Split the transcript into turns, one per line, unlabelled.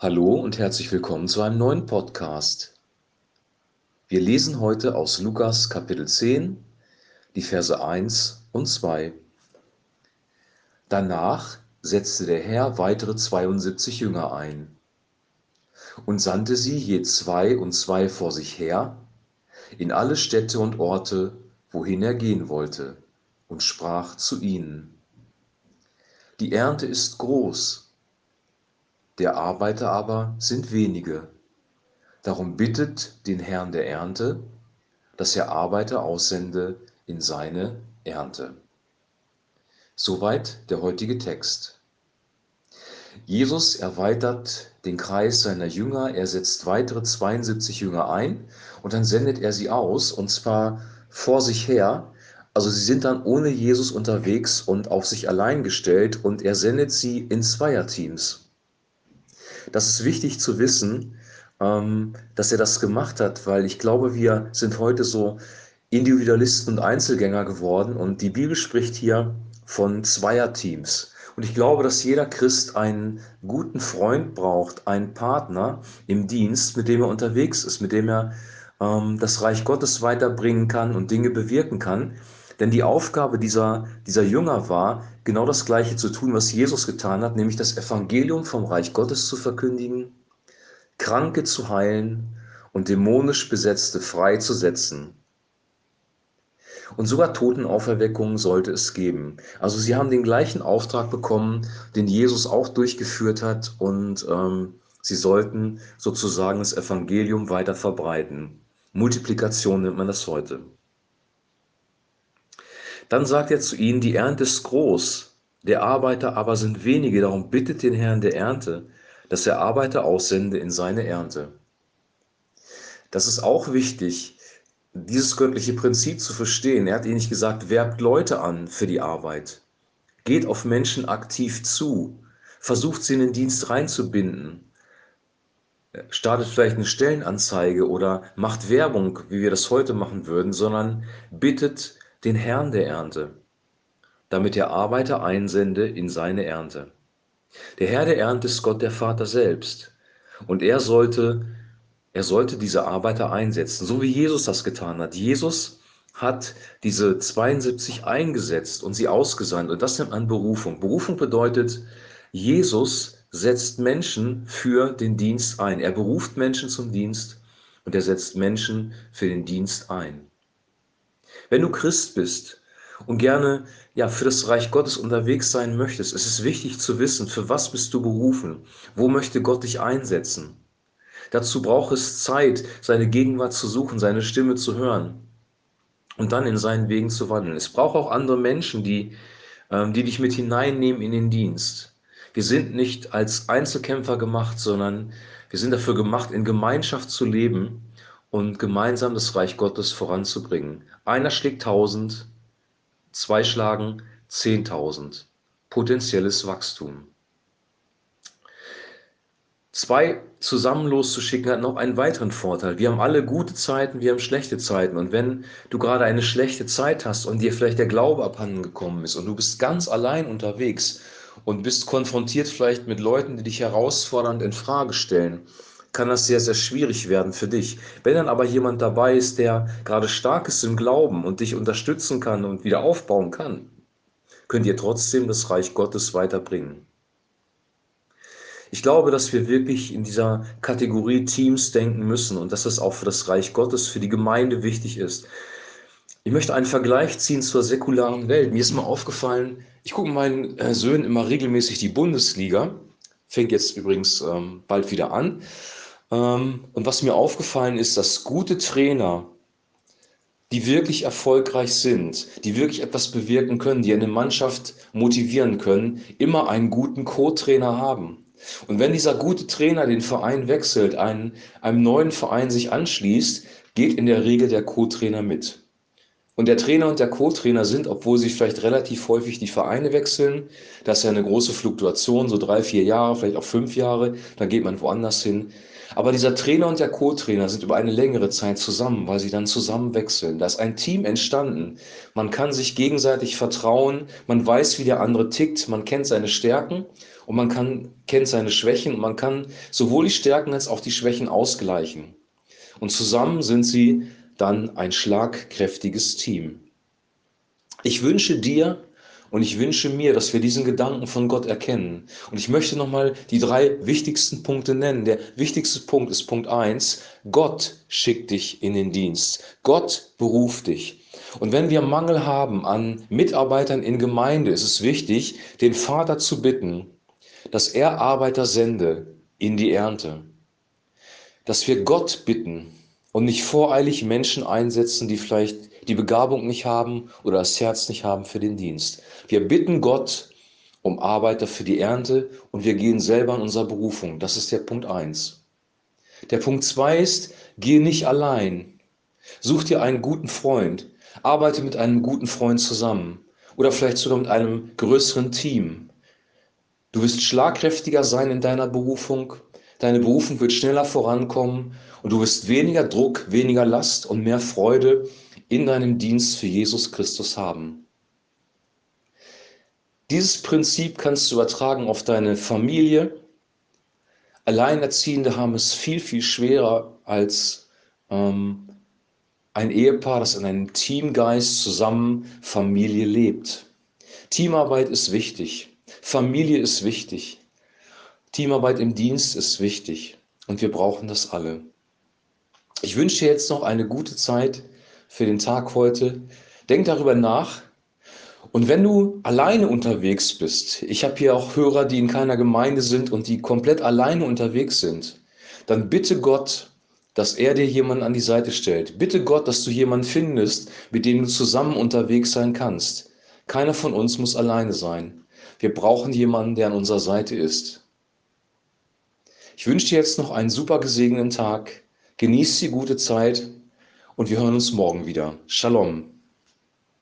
Hallo und herzlich willkommen zu einem neuen Podcast. Wir lesen heute aus Lukas Kapitel 10, die Verse 1 und 2. Danach setzte der Herr weitere 72 Jünger ein und sandte sie je zwei und zwei vor sich her in alle Städte und Orte, wohin er gehen wollte, und sprach zu ihnen. Die Ernte ist groß, der Arbeiter aber sind wenige. Darum bittet den Herrn der Ernte, dass er Arbeiter aussende in seine Ernte. Soweit der heutige Text. Jesus erweitert den Kreis seiner Jünger, er setzt weitere 72 Jünger ein und dann sendet er sie aus und zwar vor sich her. Also sie sind dann ohne Jesus unterwegs und auf sich allein gestellt und er sendet sie in Zweierteams. Das ist wichtig zu wissen, ähm, dass er das gemacht hat, weil ich glaube, wir sind heute so Individualisten und Einzelgänger geworden und die Bibel spricht hier von Zweierteams. Und ich glaube, dass jeder Christ einen guten Freund braucht, einen Partner im Dienst, mit dem er unterwegs ist, mit dem er ähm, das Reich Gottes weiterbringen kann und Dinge bewirken kann. Denn die Aufgabe dieser, dieser Jünger war, genau das Gleiche zu tun, was Jesus getan hat, nämlich das Evangelium vom Reich Gottes zu verkündigen, Kranke zu heilen und dämonisch Besetzte freizusetzen. Und sogar Totenauferweckungen sollte es geben. Also sie haben den gleichen Auftrag bekommen, den Jesus auch durchgeführt hat und ähm, sie sollten sozusagen das Evangelium weiter verbreiten. Multiplikation nennt man das heute. Dann sagt er zu ihnen, die Ernte ist groß, der Arbeiter aber sind wenige, darum bittet den Herrn der Ernte, dass er Arbeiter aussende in seine Ernte. Das ist auch wichtig, dieses göttliche Prinzip zu verstehen. Er hat ihnen nicht gesagt, werbt Leute an für die Arbeit. Geht auf Menschen aktiv zu. Versucht sie in den Dienst reinzubinden. Startet vielleicht eine Stellenanzeige oder macht Werbung, wie wir das heute machen würden, sondern bittet den Herrn der Ernte, damit er Arbeiter einsende in seine Ernte. Der Herr der Ernte ist Gott der Vater selbst. Und er sollte, er sollte diese Arbeiter einsetzen, so wie Jesus das getan hat. Jesus hat diese 72 eingesetzt und sie ausgesandt. Und das nennt man Berufung. Berufung bedeutet, Jesus setzt Menschen für den Dienst ein. Er beruft Menschen zum Dienst und er setzt Menschen für den Dienst ein. Wenn du Christ bist und gerne ja für das Reich Gottes unterwegs sein möchtest, ist es wichtig zu wissen, für was bist du berufen? Wo möchte Gott dich einsetzen? Dazu braucht es Zeit, seine Gegenwart zu suchen, seine Stimme zu hören und dann in seinen Wegen zu wandeln. Es braucht auch andere Menschen, die, ähm, die dich mit hineinnehmen in den Dienst. Wir sind nicht als Einzelkämpfer gemacht, sondern wir sind dafür gemacht, in Gemeinschaft zu leben und gemeinsam das Reich Gottes voranzubringen. Einer schlägt tausend, zwei schlagen zehntausend. Potenzielles Wachstum. Zwei zusammen loszuschicken hat noch einen weiteren Vorteil. Wir haben alle gute Zeiten, wir haben schlechte Zeiten. Und wenn du gerade eine schlechte Zeit hast und dir vielleicht der Glaube abhanden gekommen ist und du bist ganz allein unterwegs und bist konfrontiert vielleicht mit Leuten, die dich herausfordernd in Frage stellen, kann das sehr, sehr schwierig werden für dich. Wenn dann aber jemand dabei ist, der gerade stark ist im Glauben und dich unterstützen kann und wieder aufbauen kann, könnt ihr trotzdem das Reich Gottes weiterbringen. Ich glaube, dass wir wirklich in dieser Kategorie Teams denken müssen und dass das auch für das Reich Gottes, für die Gemeinde wichtig ist. Ich möchte einen Vergleich ziehen zur säkularen Welt. Mir ist mal aufgefallen, ich gucke meinen äh, Söhnen immer regelmäßig die Bundesliga, fängt jetzt übrigens ähm, bald wieder an. Ähm, und was mir aufgefallen ist, dass gute Trainer, die wirklich erfolgreich sind, die wirklich etwas bewirken können, die eine Mannschaft motivieren können, immer einen guten Co-Trainer haben. Und wenn dieser gute Trainer den Verein wechselt, einen, einem neuen Verein sich anschließt, geht in der Regel der Co-Trainer mit. Und der Trainer und der Co-Trainer sind, obwohl sie vielleicht relativ häufig die Vereine wechseln, das ist ja eine große Fluktuation, so drei, vier Jahre, vielleicht auch fünf Jahre, dann geht man woanders hin. Aber dieser Trainer und der Co-Trainer sind über eine längere Zeit zusammen, weil sie dann zusammen wechseln. Da ist ein Team entstanden. Man kann sich gegenseitig vertrauen, man weiß, wie der andere tickt, man kennt seine Stärken und man kann, kennt seine Schwächen und man kann sowohl die Stärken als auch die Schwächen ausgleichen. Und zusammen sind sie dann ein schlagkräftiges Team. Ich wünsche dir und ich wünsche mir, dass wir diesen Gedanken von Gott erkennen. Und ich möchte nochmal die drei wichtigsten Punkte nennen. Der wichtigste Punkt ist Punkt eins: Gott schickt dich in den Dienst. Gott beruft dich. Und wenn wir Mangel haben an Mitarbeitern in Gemeinde, ist es wichtig, den Vater zu bitten, dass er Arbeiter sende in die Ernte. Dass wir Gott bitten und nicht voreilig Menschen einsetzen, die vielleicht die Begabung nicht haben oder das Herz nicht haben für den Dienst. Wir bitten Gott um Arbeiter für die Ernte und wir gehen selber in unserer Berufung. Das ist der Punkt eins. Der Punkt zwei ist, geh nicht allein. Such dir einen guten Freund. Arbeite mit einem guten Freund zusammen oder vielleicht sogar mit einem größeren Team. Du wirst schlagkräftiger sein in deiner Berufung. Deine Berufung wird schneller vorankommen und du wirst weniger Druck, weniger Last und mehr Freude in deinem Dienst für Jesus Christus haben. Dieses Prinzip kannst du übertragen auf deine Familie. Alleinerziehende haben es viel, viel schwerer als ähm, ein Ehepaar, das in einem Teamgeist zusammen Familie lebt. Teamarbeit ist wichtig. Familie ist wichtig. Teamarbeit im Dienst ist wichtig. Und wir brauchen das alle. Ich wünsche dir jetzt noch eine gute Zeit für den Tag heute. Denk darüber nach. Und wenn du alleine unterwegs bist, ich habe hier auch Hörer, die in keiner Gemeinde sind und die komplett alleine unterwegs sind, dann bitte Gott, dass er dir jemanden an die Seite stellt. Bitte Gott, dass du jemanden findest, mit dem du zusammen unterwegs sein kannst. Keiner von uns muss alleine sein. Wir brauchen jemanden, der an unserer Seite ist. Ich wünsche dir jetzt noch einen super gesegneten Tag. Genieß die gute Zeit und wir hören uns morgen wieder. Shalom.